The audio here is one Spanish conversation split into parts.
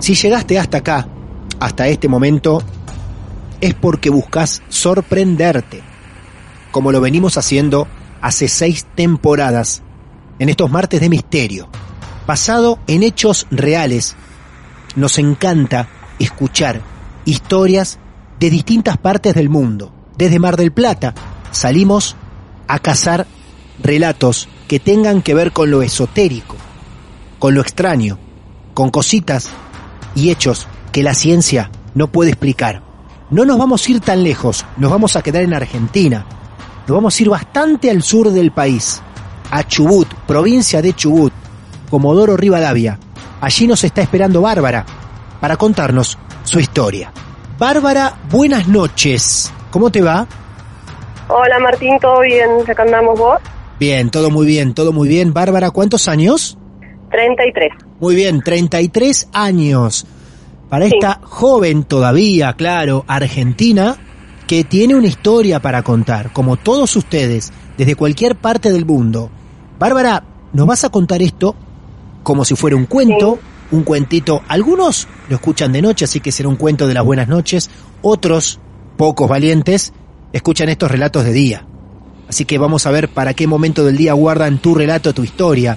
Si llegaste hasta acá, hasta este momento, es porque buscas sorprenderte, como lo venimos haciendo hace seis temporadas, en estos martes de misterio, basado en hechos reales. Nos encanta escuchar historias de distintas partes del mundo. Desde Mar del Plata salimos a cazar relatos que tengan que ver con lo esotérico, con lo extraño, con cositas y hechos que la ciencia no puede explicar. No nos vamos a ir tan lejos, nos vamos a quedar en Argentina. Nos vamos a ir bastante al sur del país, a Chubut, provincia de Chubut, Comodoro Rivadavia. Allí nos está esperando Bárbara para contarnos su historia. Bárbara, buenas noches. ¿Cómo te va? Hola Martín, ¿todo bien? ¿Acá andamos vos? Bien, todo muy bien, todo muy bien. Bárbara, ¿cuántos años? 33. Muy bien, 33 años. Para esta joven todavía, claro, argentina, que tiene una historia para contar, como todos ustedes, desde cualquier parte del mundo. Bárbara, nos vas a contar esto como si fuera un cuento, un cuentito. Algunos lo escuchan de noche, así que será un cuento de las buenas noches. Otros, pocos valientes, escuchan estos relatos de día. Así que vamos a ver para qué momento del día guardan tu relato, tu historia.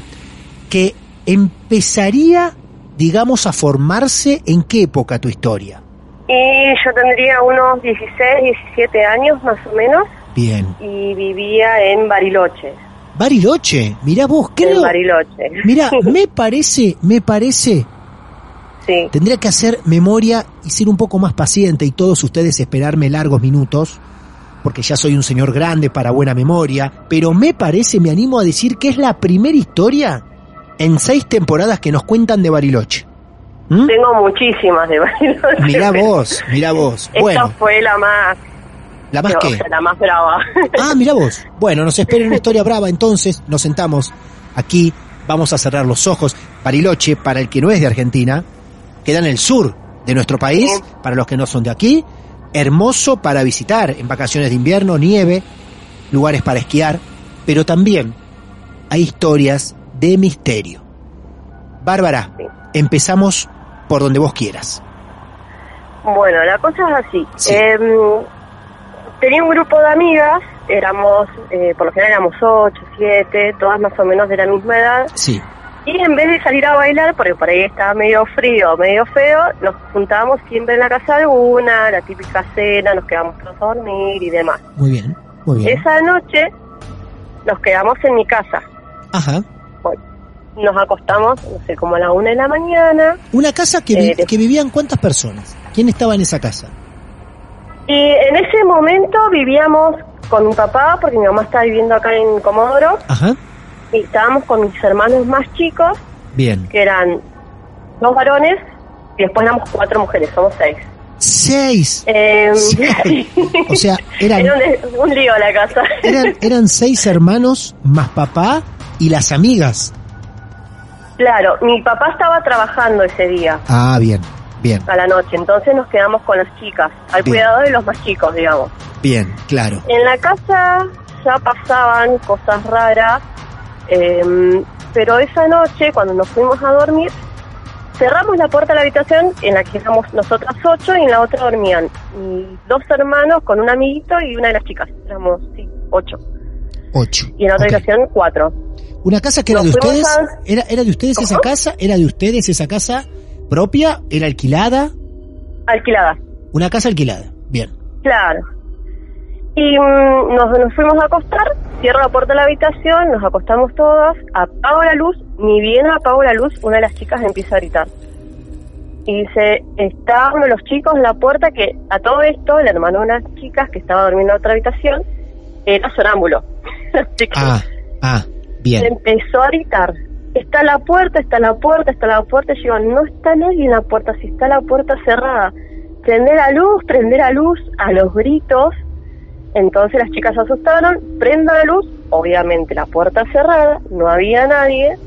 Que empezaría, digamos, a formarse en qué época tu historia. Y yo tendría unos 16, 17 años más o menos Bien. y vivía en Bariloche. Bariloche, mirá vos, En creo. Bariloche. Mira, me parece, me parece, Sí. tendría que hacer memoria y ser un poco más paciente y todos ustedes esperarme largos minutos, porque ya soy un señor grande para buena memoria, pero me parece, me animo a decir que es la primera historia en seis temporadas que nos cuentan de Bariloche. ¿Mm? Tengo muchísimas de Bariloche. Mirá vos, mirá vos. Esta Bueno, fue la más, ¿la más o sea, la más brava. Ah, mira vos. Bueno, nos espera una historia brava, entonces nos sentamos aquí, vamos a cerrar los ojos. Bariloche, para el que no es de Argentina, queda en el sur de nuestro país, Sí. para los que no son de aquí. Hermoso para visitar en vacaciones de invierno, nieve, lugares para esquiar, pero también hay historias de misterio. Bárbara, Sí. empezamos por donde vos quieras. Bueno, la cosa es así. Sí. Em, tenía un grupo de amigas, éramos, eh, por lo general éramos ocho, siete, todas más o menos de la misma edad. Sí, Y en vez de salir a bailar, porque por ahí estaba medio frío, medio feo, nos juntábamos siempre en la casa de una, la típica cena, nos quedamos todos a dormir y demás. muy bien, muy bien. Esa noche nos quedamos en mi casa. Ajá. Nos acostamos, no sé, como a la una de la mañana. Una casa que, vi- Eh, que vivían cuántas personas. ¿Quién estaba en esa casa? Y en ese momento vivíamos con mi papá, porque mi mamá estaba viviendo acá en Comodoro, Ajá. y estábamos con mis hermanos más chicos, Bien. que eran dos varones, y después éramos cuatro mujeres, somos seis. Seis. Eh. O sea, eran, Era un, un lío la casa. eran, eran seis hermanos más papá y las amigas. Claro, mi papá estaba trabajando ese día. Ah, bien. Bien, a la noche. Entonces nos quedamos con las chicas, al Bien. cuidado de los más chicos, digamos. bien, claro. En la casa ya pasaban cosas raras, eh, pero esa noche, cuando nos fuimos a dormir, cerramos la puerta de la habitación en la que éramos nosotras ocho y en la otra dormían mis dos hermanos con un amiguito y una de las chicas. Éramos, sí, ocho. Ocho. Y en otra habitación, cuatro. Una casa que era de ustedes, a- era, era de ustedes esa casa, era de ustedes esa casa propia, era alquilada, Alquiladas. una casa alquilada. Bien. Claro. Y mm, nos, nos fuimos a acostar, cierro la puerta de la habitación, nos acostamos todas, apago la luz, ni bien apago la luz, una de las chicas empieza a gritar. Y dice, está uno de los chicos en la puerta que a todo esto, el hermano de las chicas que estaba durmiendo en otra habitación, era sonámbulo. Ah, ah, bien. empezó a gritar, está la puerta, está la puerta, está la puerta. Y yo no está nadie en la puerta, si está la puerta cerrada. Prender la luz, prender la luz, a los gritos. Entonces las chicas se asustaron, prenda la luz, obviamente la puerta cerrada, no había nadie.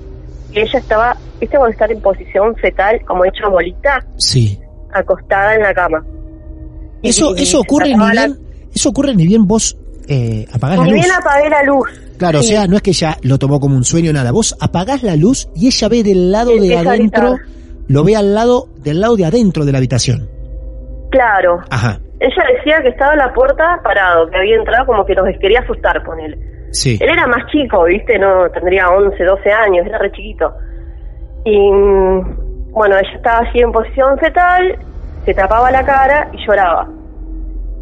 Y ella estaba, viste, cuando estar en posición fetal, como hecha bolita, Sí. acostada en la cama. Eso, y eso se ocurre ni la- bien, eso ocurre ni bien vos eh, apagás la luz. bien apagué la luz. Claro, Sí. o sea, no es que ella lo tomó como un sueño nada. Vos apagás la luz y ella ve del lado de adentro, lo ve al lado, del lado de adentro de la habitación. Claro, Ajá, Ella decía que estaba la puerta parado, que había entrado como que nos quería asustar con él. sí. Él era más chico, ¿viste? No tendría 11, 12 años, era re chiquito. Y mm, bueno, ella estaba así en posición fetal, se tapaba la cara y lloraba.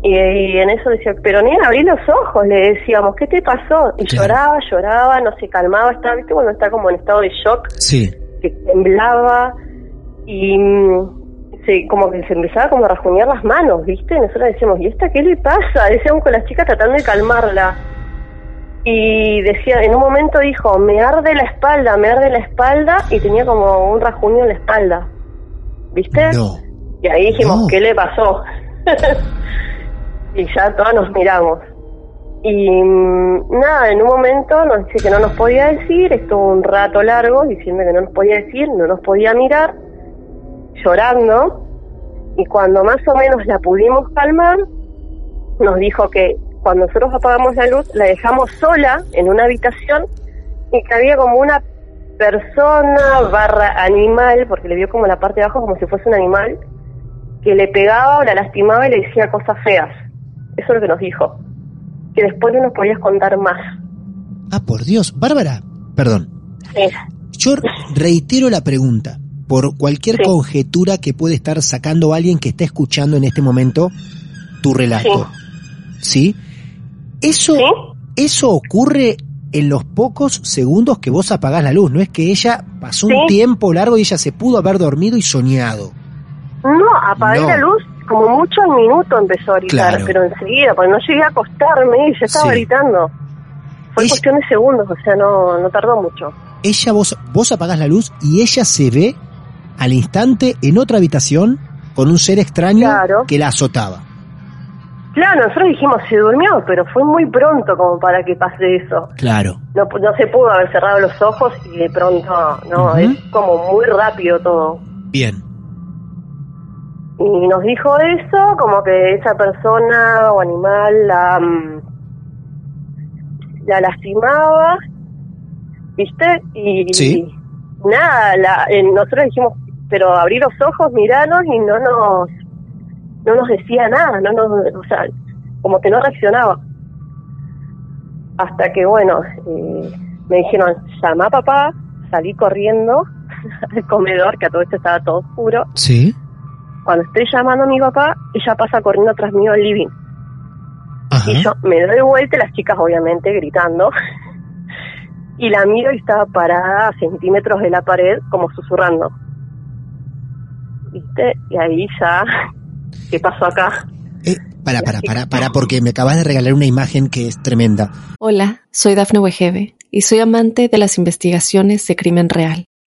Y, y en eso decía, pero nena, abrí los ojos, le decíamos, ¿qué te pasó? Y Claro. lloraba, lloraba, no se calmaba, estaba, ¿viste? Cuando está como en estado de shock, Sí, que temblaba y mm, se, como que se empezaba como a rajuñar las manos, ¿viste? Nosotros decíamos, ¿y esta qué le pasa? Decíamos con las chicas tratando de calmarla. Y decía, en un momento dijo, me arde la espalda, me arde la espalda, y tenía como un rajuño en la espalda, ¿viste? no. Y ahí dijimos, No. ¿qué le pasó? y ya todas nos miramos. Y mm, nada, en un momento nos dice que no nos podía decir, estuvo un rato largo diciendo que no nos podía decir, no nos podía mirar, llorando. Y cuando más o menos la pudimos calmar, nos dijo que cuando nosotros apagamos la luz, la dejamos sola en una habitación y que había como una persona barra animal, porque le vio como la parte de abajo como si fuese un animal, que le pegaba o la lastimaba y le decía cosas feas. Eso es lo que nos dijo. Que después no nos podías contar más. Ah, por Dios. Bárbara, perdón. Sí. Yo reitero la pregunta, por cualquier Sí. conjetura que puede estar sacando alguien que está escuchando en este momento tu relato. ¿Sí? Eso, ¿Sí? eso ocurre en los pocos segundos que vos apagás la luz. No es que ella pasó un tiempo largo y ella se pudo haber dormido y soñado. No, apagué No. la luz, como mucho un minuto empezó a gritar, Claro. pero enseguida, porque no llegué a acostarme y ya estaba Sí. gritando. Fue Es- cuestión de segundos, o sea, no, no tardó mucho. Ella, vos, vos apagás la luz y ella se ve al instante en otra habitación con un ser extraño Claro. que la azotaba. Claro, nosotros dijimos, se durmió, pero fue muy pronto como para que pase eso. Claro. No, no se pudo haber cerrado los ojos y de pronto, no, es como muy rápido todo. Bien. Y nos dijo eso, como que esa persona o animal la, mm, la lastimaba, ¿viste? Y, Sí. y nada, la, eh, nosotros dijimos, pero abrí los ojos, miranos y no nos, no nos decía nada, no nos, o sea, como que no reaccionaba. Hasta que, bueno, eh, me dijeron, llama a papá, salí corriendo al comedor, que a todo esto estaba todo oscuro, Sí. Cuando estoy llamando a mi papá, ella pasa corriendo atrás mío al living. Ajá. Y yo me doy vuelta, las chicas obviamente gritando. y la miro y estaba parada a centímetros de la pared, como susurrando. ¿Viste? Y ahí ya, ¿qué pasó acá? Eh, para, para, para, para, porque me acabas de regalar una imagen que es tremenda. Hola, soy Dafne Wegebe y soy amante de las investigaciones de crimen real.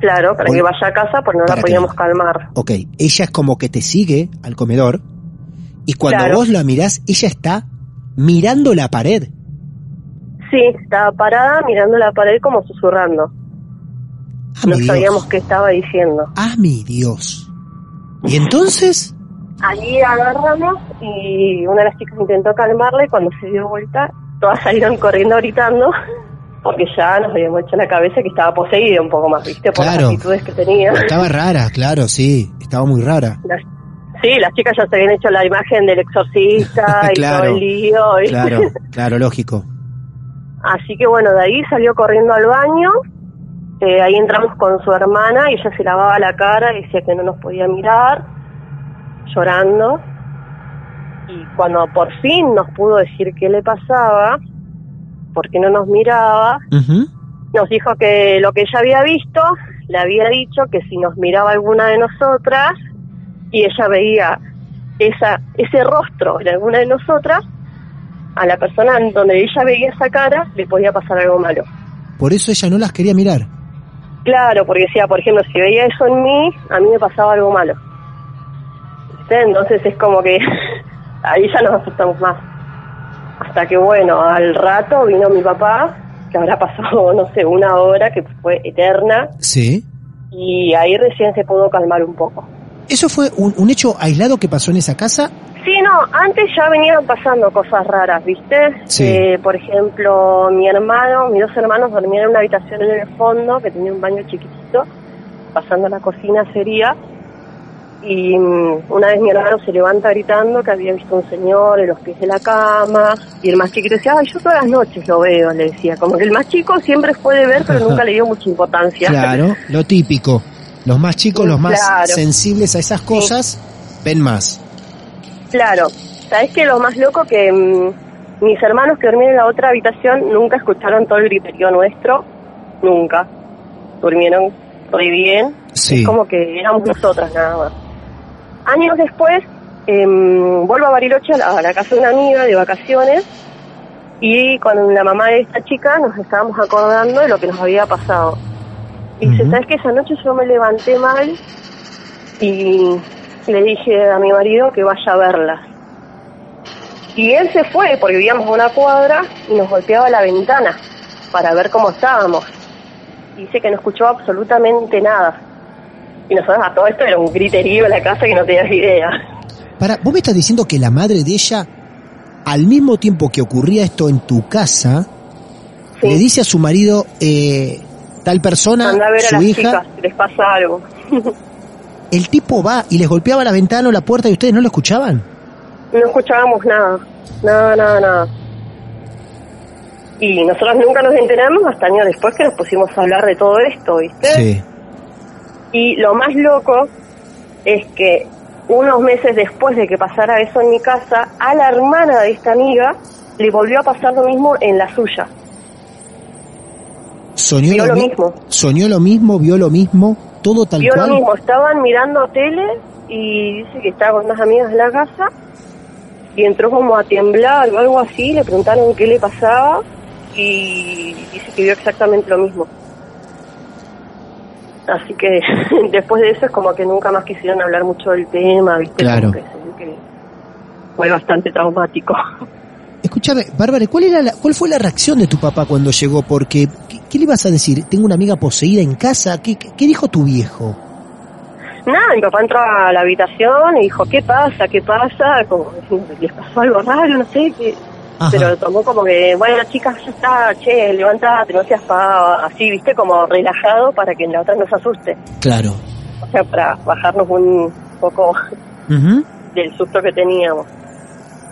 Claro, para que vaya a casa, pues no la que- podíamos calmar. Ok, ella es como que te sigue al comedor y cuando Claro. vos la mirás, ella está mirando la pared. Sí, estaba parada mirando la pared como susurrando. Ah, No sabíamos Dios. qué estaba diciendo. Ah, mi Dios. ¿Y entonces? Allí agarramos y una de las chicas intentó calmarla y cuando se dio vuelta, todas salieron corriendo gritando porque ya nos habíamos hecho en la cabeza que estaba poseída un poco más, ¿viste? Por Claro. las actitudes que tenía. Estaba rara, claro, sí. Estaba muy rara. Las- sí, las chicas ya se habían hecho la imagen del exorcista y Claro. todo el lío. Claro, claro, lógico. Así que bueno, de ahí salió corriendo al baño. eh, ahí entramos con su hermana y ella se lavaba la cara y decía que no nos podía mirar, llorando. Y cuando por fin nos pudo decir qué le pasaba, porque no nos miraba, nos dijo que lo que ella había visto, le había dicho que si nos miraba alguna de nosotras y ella veía esa ese rostro en alguna de nosotras, a la persona en donde ella veía esa cara le podía pasar algo malo. Por eso ella no las quería mirar. Claro, porque decía, por ejemplo, si veía eso en mí, a mí me pasaba algo malo. Entonces es como que ahí ya nos asustamos más. Hasta que, bueno, al rato vino mi papá, que habrá pasado, no sé, una hora, que fue eterna, Sí. y ahí recién se pudo calmar un poco. ¿Eso fue un, un hecho aislado que pasó en esa casa? Sí, no, antes ya venían pasando cosas raras, ¿viste? Sí. Eh, por ejemplo, mi hermano, mis dos hermanos dormían en una habitación en el fondo que tenía un baño chiquitito, pasando a la cocina sería, y mm, una vez mi hermano se levanta gritando que había visto un señor en los pies de la cama, y el más chiquito decía, ay, yo todas las noches lo veo, le decía, como que el más chico siempre puede ver, pero nunca le dio mucha importancia. Claro, lo típico. Los más chicos, los más Claro. sensibles a esas cosas, ven más. Claro, sabes que lo más loco que mm, mis hermanos que dormían en la otra habitación nunca escucharon todo el griterío nuestro, nunca. Durmieron muy bien, Sí. es como que éramos nosotras nada más. Años después, em, vuelvo a Bariloche a la, a la casa de una amiga de vacaciones y con la mamá de esta chica nos estábamos acordando de lo que nos había pasado. Y dice. ¿sabes que Esa noche yo me levanté mal y le dije a mi marido que vaya a verlas. Y él se fue porque vivíamos a una cuadra y nos golpeaba la ventana para ver cómo estábamos. Y dice que no escuchó absolutamente nada. Y nosotros a todo esto era un griterío en la casa que no tenías idea. Para, vos me estás diciendo que la madre de ella, al mismo tiempo que ocurría esto en tu casa, Sí. le dice a su marido, eh, tal persona, Anda a ver a su las hija, chicas, si les pasa algo. el tipo va y les golpeaba la ventana o la puerta y ustedes no lo escuchaban. No escuchábamos nada, nada, nada, nada. Y nosotros nunca nos enteramos hasta años después que nos pusimos a hablar de todo esto, ¿viste? Sí. Y lo más loco es que unos meses después de que pasara eso en mi casa, a la hermana de esta amiga le volvió a pasar lo mismo en la suya. Soñó Vio lo mi- mismo. Soñó lo mismo, vio lo mismo, todo tal Vio cual. lo mismo, estaban mirando tele y dice que estaba con unas amigas en la casa y entró como a temblar o algo así, le preguntaron qué le pasaba y dice que vio exactamente lo mismo. Así que después de eso es como que nunca más quisieron hablar mucho del tema, ¿viste? Claro. Que que fue bastante traumático. Escúchame, Bárbara, ¿cuál, era la, ¿cuál fue la reacción de tu papá cuando llegó? Porque, ¿qué, qué le ibas a decir? ¿Tengo una amiga poseída en casa? ¿Qué, qué, qué dijo tu viejo? Nada, mi papá entró a la habitación y dijo, ¿qué pasa? ¿Qué pasa? Como, ¿les pasó algo raro? No sé, qué Ajá. pero lo tomó como que, bueno, chicas, ya está, che, levantate, no seas pava, así, viste, como relajado para que la otra no se asuste. Claro. O sea, para bajarnos un poco del susto que teníamos.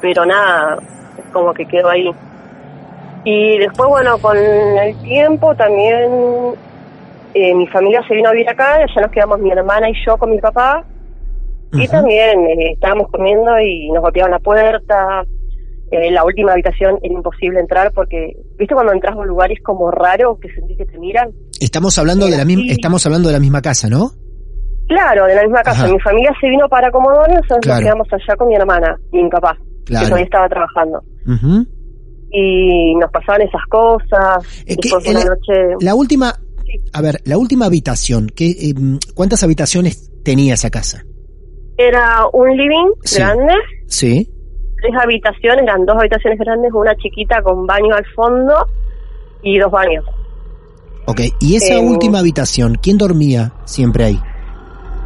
Pero nada, es como que quedó ahí. Y después, bueno, con el tiempo también eh, mi familia se vino a vivir acá, ya nos quedamos mi hermana y yo con mi papá. Y también eh, estábamos comiendo y nos golpeaban la puerta. Eh, la última habitación era imposible entrar porque, ¿viste cuando entras a un lugar y es como raro que sentís que te miran? Estamos hablando de la misma, Sí. estamos hablando de la misma casa, ¿no? Claro, de la misma casa. Ajá. Mi familia se vino para Comodoro, nosotros Claro. nos quedamos allá con mi hermana y mi papá, que Claro. todavía estaba trabajando. Y nos pasaban esas cosas. Es que en la- noche... La última, Sí. a ver, la última habitación, ¿qué, eh, ¿cuántas habitaciones tenía esa casa? Era un living Sí. grande, Sí. Tres habitaciones, eran dos habitaciones grandes, una chiquita con baño al fondo y dos baños. Ok, y esa Eh, última habitación, ¿quién dormía siempre ahí?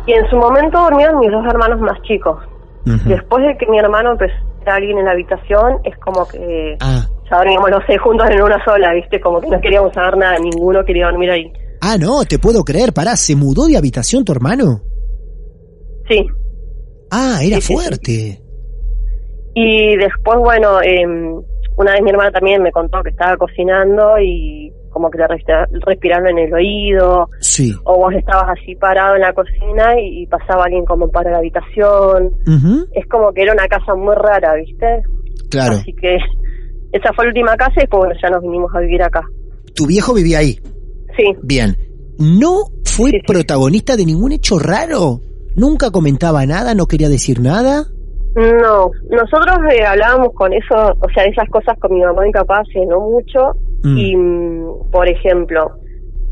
Y en su momento dormían mis dos hermanos más chicos. Después de que mi hermano empezó a alguien en la habitación, es como que Ah, ya dormíamos los seis juntos en una sola, ¿viste? Como que no queríamos saber nada, ninguno quería dormir ahí. ah, no, te puedo creer, pará, ¿se mudó de habitación tu hermano? Sí. Ah, era Sí, sí, sí. Y después, bueno, em, una vez mi hermana también me contó que estaba cocinando y como que le respira- respiraron en el oído, Sí. o vos estabas así parado en la cocina y, y pasaba alguien como para la habitación. Es como que era una casa muy rara, ¿viste? Claro. Así que esa fue la última casa y después, bueno, ya nos vinimos a vivir acá. Tu viejo vivía ahí. Sí, Bien. ¿No fue Sí, sí. protagonista de ningún hecho raro? ¿Nunca comentaba nada? ¿No quería decir nada? No, nosotros eh, hablábamos con eso, o sea, esas cosas con mi mamá y hace no mucho. Mm. Y, mm, por ejemplo,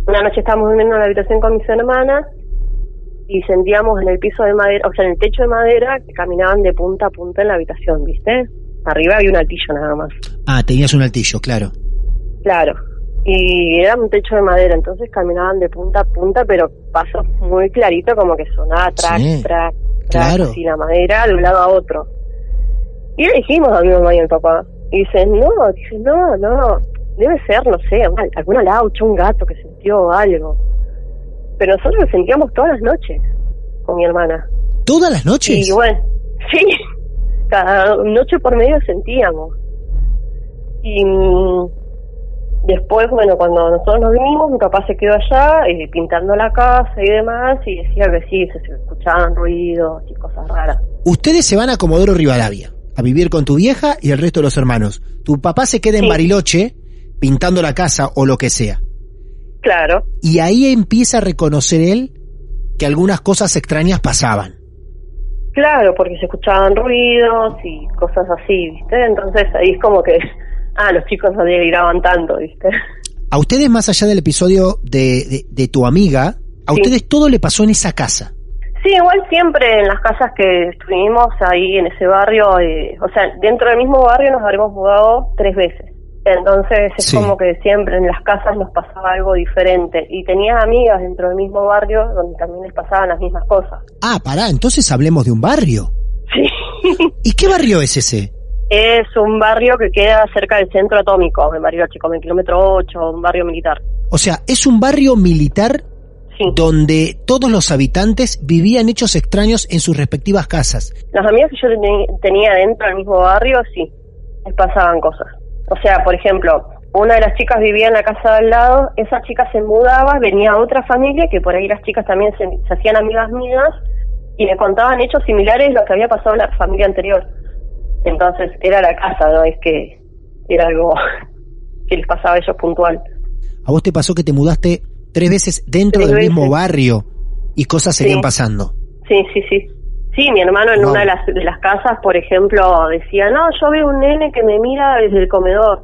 una noche estábamos durmiendo en la habitación con mis hermanas y sentíamos en el piso de madera, o sea, en el techo de madera, que caminaban de punta a punta en la habitación, ¿viste? Arriba había un altillo nada más. Ah, tenías un altillo, claro. Claro. Y era un techo de madera, entonces caminaban de punta a punta, pero pasos muy clarito, como que sonaba track, Sí, track, track, claro. así la madera de un lado a otro. Y le dijimos a mi mamá y a mi papá. Y dicen, no, dice, no, no, debe ser, no sé, alguna laucha, un gato que sintió algo. Pero nosotros lo sentíamos todas las noches con mi hermana. ¿Todas las noches? Y bueno, sí, cada noche por medio sentíamos. Y mm, después, bueno, cuando nosotros nos vinimos, mi papá se quedó allá eh, pintando la casa y demás, y decía que sí, se, se escuchaban ruidos y cosas raras. Ustedes se van a Comodoro Rivadavia a vivir con tu vieja y el resto de los hermanos. Tu papá se queda en Sí. Bariloche pintando la casa o lo que sea. Claro, Y ahí empieza a reconocer él que algunas cosas extrañas pasaban. claro, porque se escuchaban ruidos y cosas así, ¿viste? Entonces ahí es como que, ah, los chicos no deliraban tanto, ¿viste? A ustedes, más allá del episodio de, de- de tu amiga, a Sí. ustedes todo le pasó en esa casa. Sí, igual siempre en las casas que estuvimos ahí en ese barrio, eh, o sea, dentro del mismo barrio nos habremos mudado tres veces. Entonces es Sí. como que siempre en las casas nos pasaba algo diferente. Y tenía amigas dentro del mismo barrio donde también les pasaban las mismas cosas. Ah, pará, entonces hablemos de un barrio. Sí. ¿Y qué barrio es ese? Es un barrio que queda cerca del centro atómico, en Bariloche, como en kilómetro 8, un barrio militar. O sea, es un barrio militar Sí. donde todos los habitantes vivían hechos extraños en sus respectivas casas. Las amigas que yo tenía dentro del mismo barrio, sí, les pasaban cosas. O sea, por ejemplo, una de las chicas vivía en la casa de al lado, esa chica se mudaba, venía otra familia, que por ahí las chicas también se, se hacían amigas mías, y me contaban hechos similares a lo que había pasado en la familia anterior. Entonces, era la casa, no es que era algo que les pasaba a ellos puntual. A vos te pasó que te mudaste tres veces dentro Tres del mismo barrio y cosas seguían Sí. pasando. Sí, sí, sí. Sí, mi hermano en Wow. una de las, de las casas, por ejemplo, decía, no, yo veo un nene que me mira desde el comedor.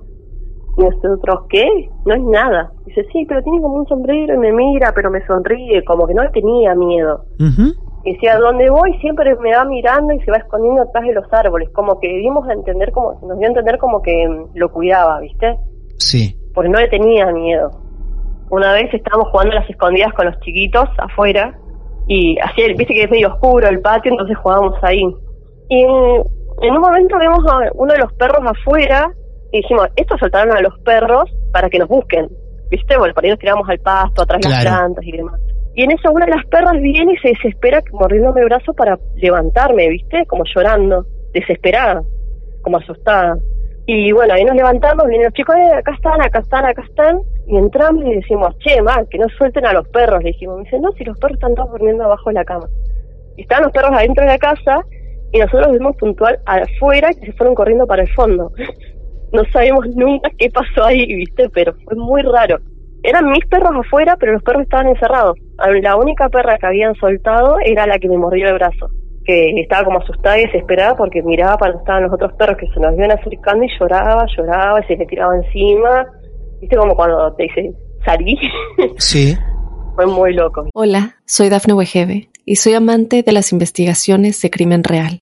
Y nosotros, ¿qué? No es nada. Dice, sí, pero tiene como un sombrero y me mira, pero me sonríe, como que no tenía miedo. Ujú. Y decía, donde voy siempre me va mirando y se va escondiendo atrás de los árboles, como que dimos a entender, como nos dio a entender como que mm, lo cuidaba, ¿viste? Sí. porque no le tenía miedo. Una vez estábamos jugando a las escondidas con los chiquitos afuera y así, viste que es medio oscuro el patio, entonces jugábamos ahí. Y en, en un momento vemos a uno de los perros afuera y dijimos, estos soltaron a los perros para que nos busquen, viste, bueno, por ahí nos tiramos al pasto, atrás de las plantas y demás. Y en eso una de las perras viene y se desespera mordiéndome el brazo para levantarme, viste, como llorando, desesperada, como asustada. Y bueno, ahí nos levantamos, vienen los chicos, eh, acá están, acá están, acá están, y entramos y decimos, che, mal, que no suelten a los perros, le dijimos. Me dice, no, si los perros están todos durmiendo abajo de la cama. Y estaban los perros adentro de la casa, y nosotros vimos puntual afuera que se fueron corriendo para el fondo. No sabemos nunca qué pasó ahí, ¿viste? Pero fue muy raro. Eran mis perros afuera, pero los perros estaban encerrados. La única perra que habían soltado era la que me mordió el brazo, que estaba como asustada y desesperada porque miraba para donde estaban los otros perros que se nos iban acercando y lloraba, lloraba, y se le tiraba encima. ¿Viste como cuando te dicen, salí? Sí. fue muy loco. Hola, soy Dafne Wegebe y soy amante de las investigaciones de crimen real.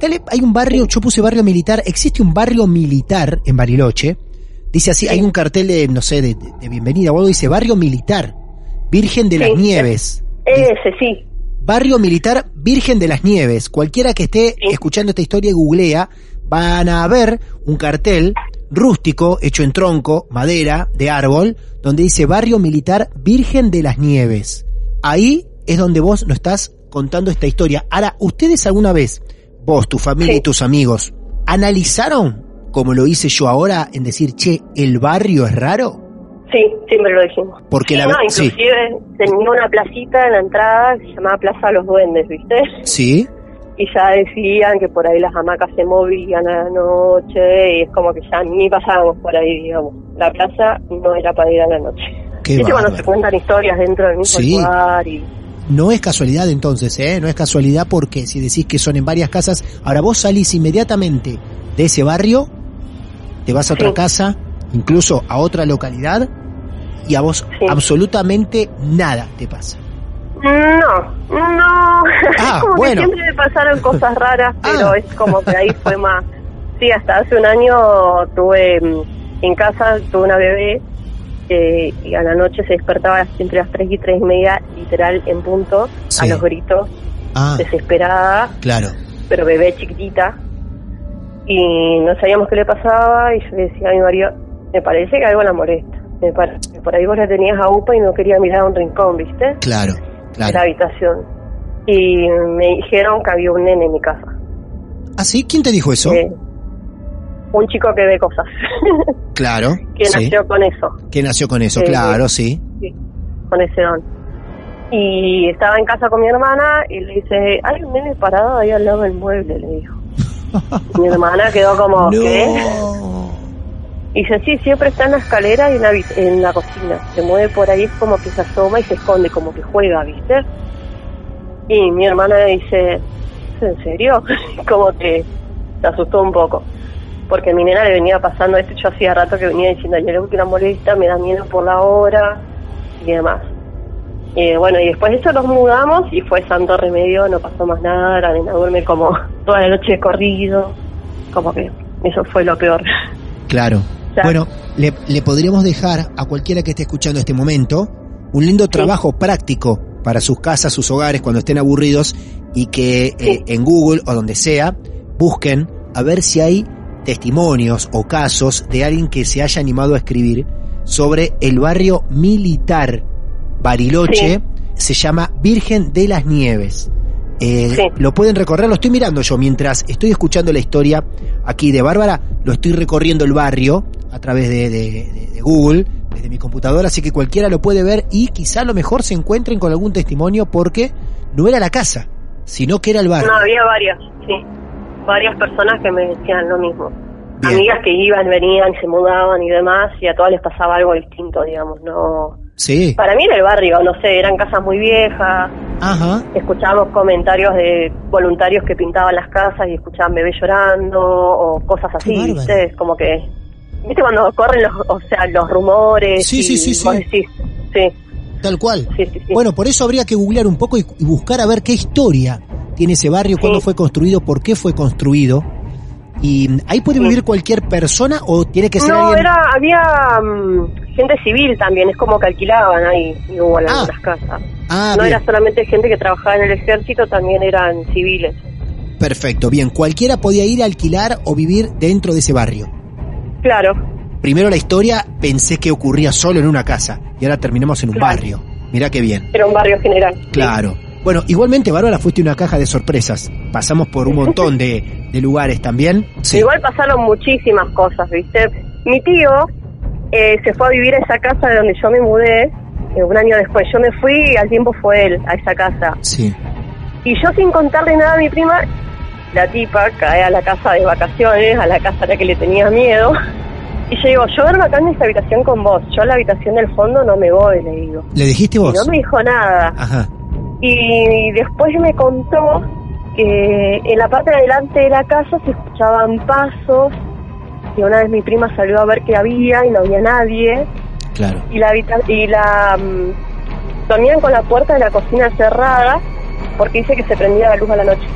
acá le- hay un barrio, yo puse barrio militar. Existe un barrio militar en Bariloche. Dice así, hay un cartel de, no sé, de, bienvenida o algo. Dice barrio militar, Virgen de las. Nieves. Ese sí, Barrio Militar Virgen de las Nieves. Cualquiera que esté Sí. escuchando esta historia y googlea, van a ver un cartel rústico, hecho en tronco, madera, de árbol, donde dice Barrio Militar Virgen de las Nieves. Ahí es donde vos nos estás contando esta historia. Ahora, ¿ustedes alguna vez, vos, tu familia Sí. y tus amigos, analizaron, como lo hice yo ahora, en decir, che, el barrio es raro? sí, siempre lo dijimos. Porque Sí, la no, sí. inclusive tenía una placita en la entrada que se llamaba Plaza de los Duendes, ¿viste? Sí, Y ya decían que por ahí las hamacas se movían a la noche y es como que ya ni pasábamos por ahí, digamos. La plaza no era para ir a la noche. qué ¿Viste cuando se cuentan historias dentro del mismo Sí. lugar? Y... No es casualidad entonces, ¿eh? No es casualidad porque si decís que son en varias casas, ahora vos salís inmediatamente de ese barrio, te vas a otra Sí. casa, incluso a otra localidad, y a vos Sí. absolutamente nada te pasa. No, no. Ah, es como bueno. que siempre me pasaron cosas raras, pero Ah. es como que ahí fue más. Sí, hasta hace un año tuve mm, en casa, tuve una bebé eh, y a la noche se despertaba entre las 3 y 3 y media, literal en punto, Sí. a los gritos, Ah, desesperada, claro. pero bebé chiquitita. Y no sabíamos qué le pasaba y yo le decía a mi marido, me parece que algo la molesta. Me parece por ahí vos la tenías a UPA y no quería mirar a un rincón, ¿viste? Claro, de la claro. habitación. Y me dijeron que había un nene en mi casa. ¿Ah, sí? ¿Quién te dijo eso? Eh, un chico que ve cosas. Claro, que sí. nació con eso, Que nació con eso, Eh, claro, sí. sí, con ese don. Y estaba en casa con mi hermana y le dice, hay un nene parado ahí al lado del mueble, le dijo. mi hermana quedó como, ¿qué? Y dice, sí, siempre está en la escalera y en la, en la cocina. Se mueve por ahí, es como que se asoma y se esconde, como que juega, ¿viste? Y mi hermana dice, ¿es en serio? como que se asustó un poco. Porque a mi nena le venía pasando esto, yo hacía rato que venía diciendo, yo le que la molesta, me da miedo por la hora y demás. Y bueno, y después de eso nos mudamos y fue santo remedio, no pasó más nada, la nena duerme como toda la noche de corrido, como que eso fue lo peor. Claro. Bueno, le, le podríamos dejar a cualquiera que esté escuchando este momento un lindo trabajo práctico para sus casas, sus hogares, cuando estén aburridos y que eh, en Google o donde sea busquen a ver si hay testimonios o casos de alguien que se haya animado a escribir sobre el barrio militar Bariloche. Sí. Se llama Virgen de las Nieves. Eh, Sí. Lo pueden recorrer, lo estoy mirando yo mientras estoy escuchando la historia aquí de Bárbara, lo estoy recorriendo el barrio a través de, de- de- de Google, desde mi computadora, así que cualquiera lo puede ver y quizá a lo mejor se encuentren con algún testimonio porque no era la casa, sino que era el barrio. No, había varias, sí. Varias personas que me decían lo mismo. Bien. Amigas que iban, venían, se mudaban y demás, y a todas les pasaba algo distinto, digamos, no... Sí, Para mí era el barrio, no sé, eran casas muy viejas, ajá, escuchábamos comentarios de voluntarios que pintaban las casas y escuchaban bebés llorando o cosas así. ¿viste? Es como que... ¿Viste cuando corren los, o sea, los rumores? Sí, y sí, sí, sí. decís, sí, tal cual. sí, sí, sí. Bueno, por eso habría que googlear un poco y, y buscar a ver qué historia tiene ese barrio, Sí. cuándo fue construido, por qué fue construido. Y ahí puede Sí. vivir cualquier persona o tiene que ser No, alguien. era, había mm, gente civil también, es como que alquilaban ahí igual Ah. algunas casas. Ah, no bien. era solamente gente que trabajaba en el ejército, también eran civiles. Perfecto, bien. Cualquiera podía ir a alquilar o vivir dentro de ese barrio. Claro, Primero la historia pensé que ocurría solo en una casa y ahora terminamos en un Claro. barrio. Mirá qué bien. era un barrio general. Claro. Bueno, igualmente, Bárbara, fuiste una caja de sorpresas. Pasamos por un montón de, de lugares también. Sí. Igual pasaron muchísimas cosas, ¿viste? Mi tío eh, se fue a vivir a esa casa de donde yo me mudé eh, un año después. Yo me fui y al tiempo fue él a esa casa. Sí. Y yo sin contarle nada a mi prima, la tipa cae a la casa de vacaciones, a la casa a la que le tenía miedo. Y yo digo, yo duermo acá en esta habitación con vos. Yo a la habitación del fondo no me voy, le digo. ¿Le dijiste Y vos? no me dijo nada. Ajá. Y después me contó que en la parte de adelante de la casa se escuchaban pasos. Y una vez mi prima salió a ver qué había y no había nadie. Claro. Y la, y la mm, dormían con la puerta de la cocina cerrada porque dice que se prendía la luz a la noche.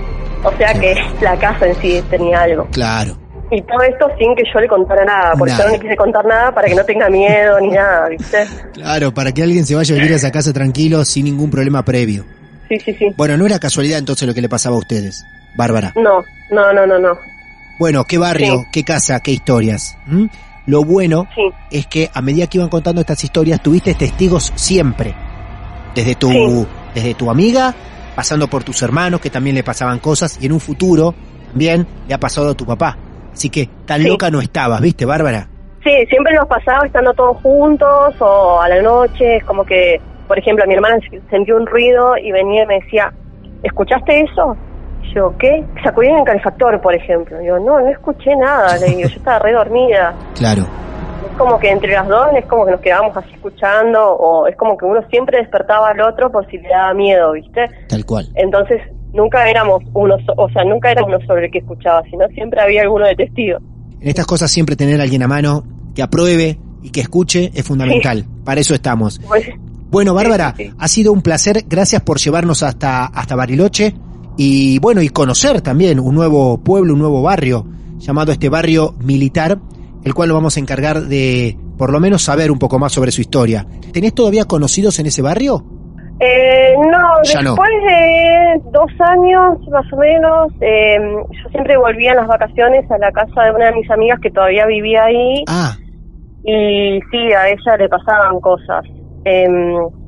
O sea que la casa en sí tenía algo. Claro. Y todo esto sin que yo le contara nada, porque Nada. yo no le quise contar nada para que no tenga miedo ni nada, ¿viste? Claro, para que alguien se vaya a vivir a esa casa tranquilo sin ningún problema previo. Sí, sí, sí. Bueno, no era casualidad entonces lo que le pasaba a ustedes, Bárbara. No, no, no, no, no. Bueno, qué barrio, Sí. qué casa, qué historias. ¿m? Lo bueno Sí. es que a medida que iban contando estas historias, tuviste testigos siempre. Desde tu, Sí. desde tu amiga, pasando por tus hermanos que también le pasaban cosas, y en un futuro también le ha pasado a tu papá. Así que tan Sí. loca no estabas, ¿viste, Bárbara? Sí, siempre nos pasaba estando todos juntos o a la noche, es como que, por ejemplo, mi hermana sentía un ruido y venía y me decía, ¿escuchaste eso? Y Yo, ¿qué? Sacudían el calefactor, por ejemplo. Yo, no, no escuché nada, le digo, yo estaba re dormida. Claro. Es como que entre las dos es como que nos quedábamos así escuchando o es como que uno siempre despertaba al otro por si le daba miedo, ¿viste? Tal cual. Entonces nunca éramos uno, o sea, nunca era uno sobre el que escuchaba, sino siempre había alguno de testigo. En estas cosas siempre tener a alguien a mano que apruebe y que escuche es fundamental. Para eso estamos. Pues, Bueno, Bárbara, sí, sí. ha sido un placer. Gracias por llevarnos hasta, hasta Bariloche y bueno, y conocer también un nuevo pueblo, un nuevo barrio llamado este barrio militar, el cual nos vamos a encargar de por lo menos saber un poco más sobre su historia. ¿Tenés todavía conocidos en ese barrio? Eh, no, Ya no. después de dos años más o menos, eh, yo siempre volvía en las vacaciones a la casa de una de mis amigas que todavía vivía ahí. Ah, y sí, a ella le pasaban cosas. Eh,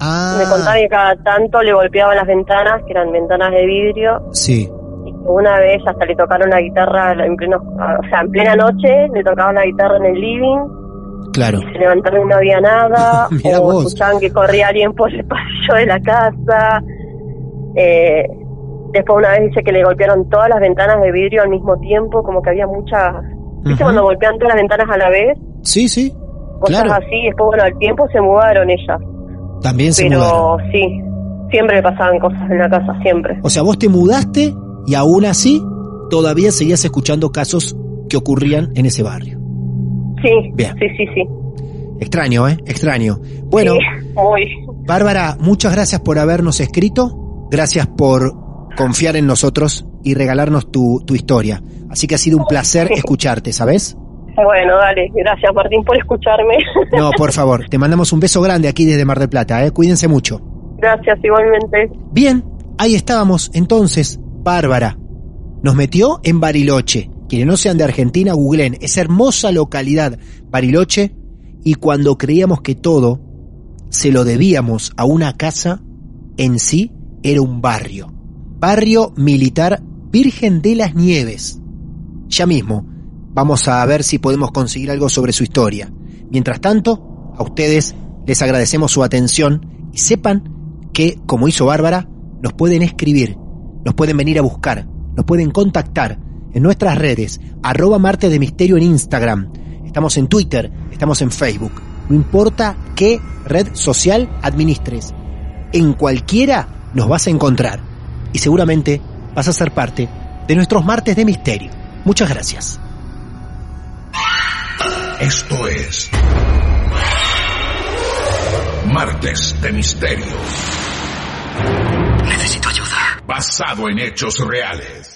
ah, Me contaba que cada tanto le golpeaban las ventanas, que eran ventanas de vidrio, sí, y que una vez hasta le tocaron la guitarra en pleno, o sea, en plena noche le tocaban la guitarra en el living claro. se levantaron y no había nada, Mirá o vos. escuchaban que corría alguien por el pasillo de la casa. Eh, después una vez dice que le golpearon todas las ventanas de vidrio al mismo tiempo, como que había muchas... ¿Viste cuando golpean todas las ventanas a la vez? Sí, sí, Cosas claro. así, después bueno, al tiempo se mudaron ellas. También se Pero mudaron. sí, siempre le pasaban cosas en la casa, siempre. O sea, vos te mudaste y aún así todavía seguías escuchando casos que ocurrían en ese barrio. Sí, Bien. sí, sí, sí. Extraño, ¿eh? Extraño. Bueno, Sí, muy. Bárbara, muchas gracias por habernos escrito. Gracias por confiar en nosotros y regalarnos tu, tu historia. Así que ha sido un placer escucharte, ¿sabes? Bueno, dale, gracias Martín por escucharme. No, por favor, te mandamos un beso grande aquí desde Mar del Plata, ¿eh? Cuídense mucho. gracias igualmente. Bien, ahí estábamos entonces, Bárbara. Nos metió en Bariloche. Quienes no sean de Argentina, googleen esa hermosa localidad, Bariloche, y cuando creíamos que todo se lo debíamos a una casa, en sí era un barrio. Barrio militar Virgen de las Nieves. Ya mismo vamos a ver si podemos conseguir algo sobre su historia. Mientras tanto, a ustedes les agradecemos su atención y sepan que, como hizo Bárbara, nos pueden escribir, nos pueden venir a buscar, nos pueden contactar en nuestras redes, arroba martes de misterio en Instagram, estamos en Twitter, estamos en Facebook, no importa qué red social administres, en cualquiera nos vas a encontrar y seguramente vas a ser parte de nuestros martes de misterio. Muchas gracias. Esto es Martes de Misterio. Necesito ayuda. Basado en hechos reales.